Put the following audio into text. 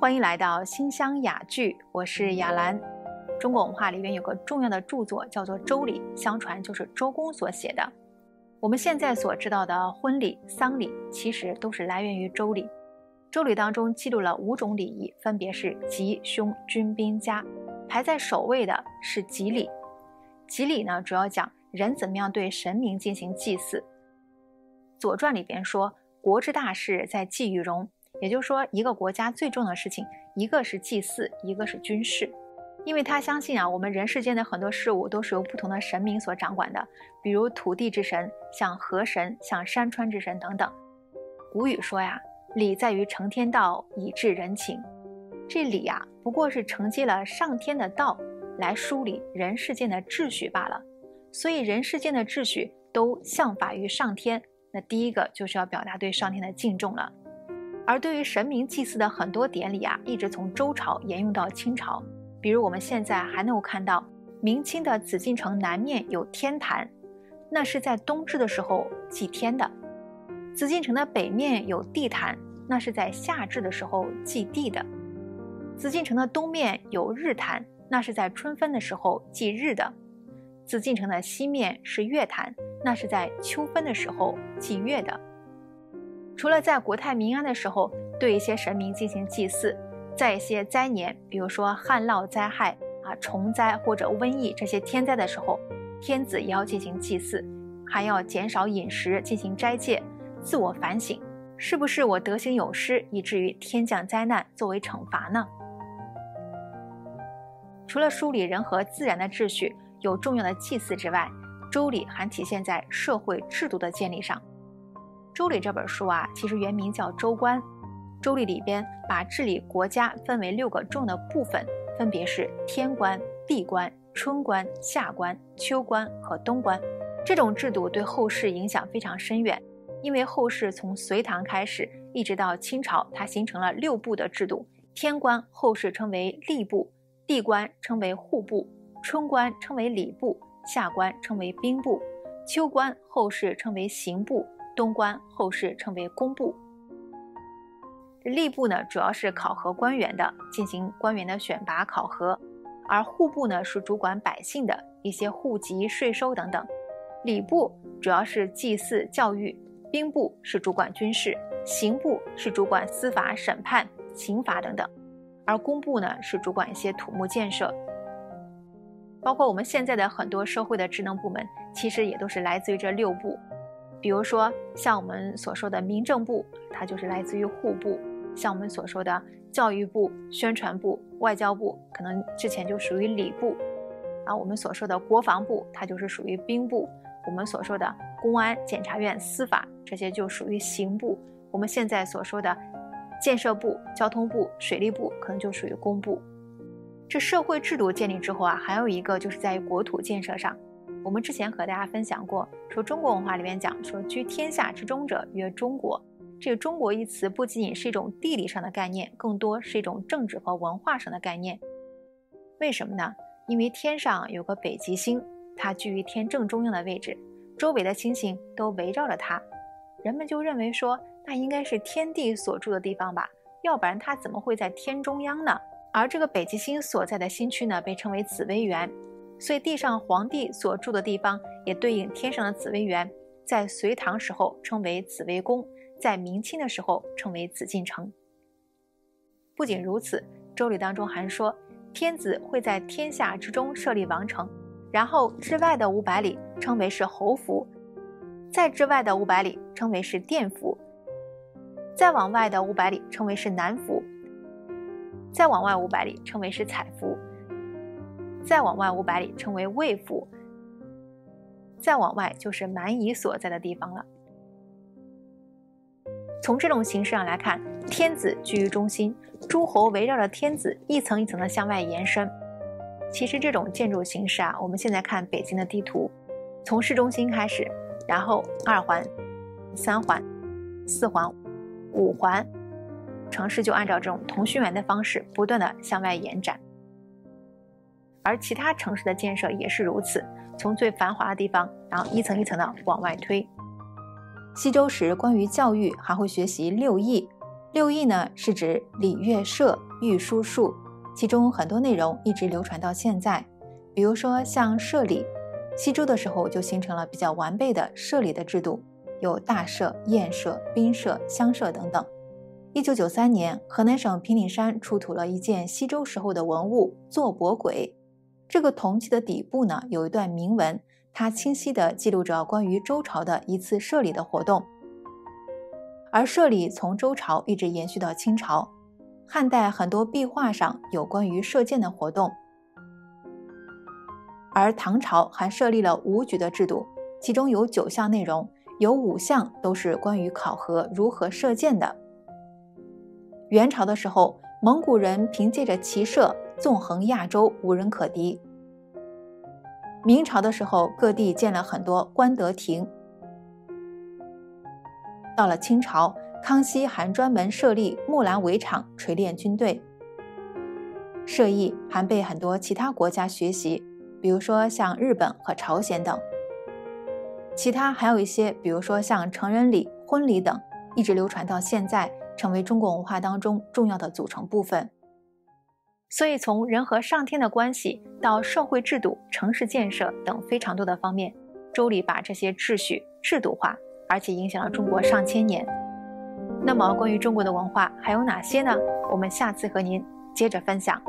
欢迎来到新乡雅聚，我是雅兰。中国文化里面有个重要的著作叫做《周礼》，相传就是周公所写的。我们现在所知道的婚礼、丧礼，其实都是来源于《周礼》。《周礼》当中记录了五种礼仪，分别是吉、凶、军、兵、家。排在首位的是吉礼。吉礼呢，主要讲人怎么样对神明进行祭祀。《左传》里边说：“国之大事，在祭与戎。”也就是说，一个国家最重要的事情，一个是祭祀，一个是军事。因为他相信啊，我们人世间的很多事物都是由不同的神明所掌管的，比如土地之神，像河神，像山川之神等等。古语说呀，礼在于承天道，以治人情。这礼呀，不过是承接了上天的道，来梳理人世间的秩序罢了。所以人世间的秩序都向法于上天，那第一个就是要表达对上天的敬重了。而对于神明祭祀的很多典礼啊，一直从周朝沿用到清朝。比如我们现在还能够看到，明清的紫禁城南面有天坛，那是在冬至的时候祭天的；紫禁城的北面有地坛，那是在夏至的时候祭地的；紫禁城的东面有日坛，那是在春分的时候祭日的；紫禁城的西面是月坛，那是在秋分的时候祭月的。除了在国泰民安的时候对一些神明进行祭祀。在一些灾年，比如说旱涝灾害啊、虫灾或者瘟疫这些天灾的时候，天子也要进行祭祀，还要减少饮食，进行斋戒，自我反省，是不是我德行有失，以至于天降灾难作为惩罚呢？除了梳理人和自然的秩序有重要的祭祀之外，《周礼》还体现在社会制度的建立上。《周礼》这本书啊，其实原名叫《周官》。周礼里边把治理国家分为六个重的部分，分别是天官、地官、春官、夏官、秋官和冬官。这种制度对后世影响非常深远，因为后世从隋唐开始一直到清朝，它形成了六部的制度。天官后世称为吏部，地官称为户部，春官称为礼部，夏官称为兵部，秋官后世称为刑部，东官后世称为工部。吏部呢，主要是考核官员的，进行官员的选拔考核；而户部呢，是主管百姓的一些户籍、税收等等；礼部主要是祭祀、教育；兵部是主管军事；刑部是主管司法、审判、刑罚等等；而工部呢，是主管一些土木建设。包括我们现在的很多社会的职能部门，其实也都是来自于这六部。比如说，像我们所说的民政部，它就是来自于户部。像我们所说的教育部、宣传部、外交部，可能之前就属于礼部；啊，我们所说的国防部，它就是属于兵部；我们所说的公安、检察院、司法，这些就属于刑部；我们现在所说的建设部、交通部、水利部，可能就属于工部。这社会制度建立之后啊，还有一个就是在于国土建设上。我们之前和大家分享过，说中国文化里面讲说，居天下之中者曰中国。这个“中国”一词不仅仅是一种地理上的概念，更多是一种政治和文化上的概念。为什么呢？因为天上有个北极星，它居于天正中央的位置，周围的星星都围绕着它，人们就认为说，那应该是天帝所住的地方吧？要不然它怎么会在天中央呢？而这个北极星所在的星区呢，被称为紫微垣，所以地上皇帝所住的地方也对应天上的紫微垣，在隋唐时候称为紫微宫。在明清的时候称为紫禁城。不仅如此，《周礼》当中还说，天子会在天下之中设立王城，然后之外的五百里称为是侯府，再之外的五百里称为是殿府，再往外的五百里称为是南府，再往外五百里称为是采服，再往外五百里称为魏府，再往外就是蛮夷所在的地方了。从这种形式上来看，天子居于中心，诸侯围绕着天子一层一层的向外延伸。其实这种建筑形式啊，我们现在看北京的地图，从市中心开始，然后二环、三环、四环、五环，城市就按照这种同心圆的方式不断的向外延展。而其他城市的建设也是如此，从最繁华的地方，然后一层一层的往外推。西周时，关于教育还会学习六艺。六艺呢，是指礼、乐、射、御书数，其中很多内容一直流传到现在。比如说像社礼，西周的时候就形成了比较完备的社礼的制度，有大社、宴社、宾社、乡社等等。一九九三年，河南省平顶山出土了一件西周时候的文物——坐伯簋。这个铜器的底部呢，有一段铭文，它清晰地记录着关于周朝的一次社礼的活动。而社礼从周朝一直延续到清朝，汉代很多壁画上有关于射箭的活动。而唐朝还设立了武举的制度，其中有九项内容，有五项都是关于考核如何射箭的。元朝的时候，蒙古人凭借着骑射纵横亚洲，无人可敌。明朝的时候，各地建了很多官德亭。到了清朝，康熙还专门设立木兰围场锤炼军队。射艺还被很多其他国家学习，比如说像日本和朝鲜等。其他还有一些，比如说像成人礼、婚礼等，一直流传到现在。成为中国文化当中重要的组成部分。所以，从人和上天的关系到社会制度、城市建设等非常多的方面，周礼把这些秩序制度化，而且影响了中国上千年。那么，关于中国的文化还有哪些呢？我们下次和您接着分享。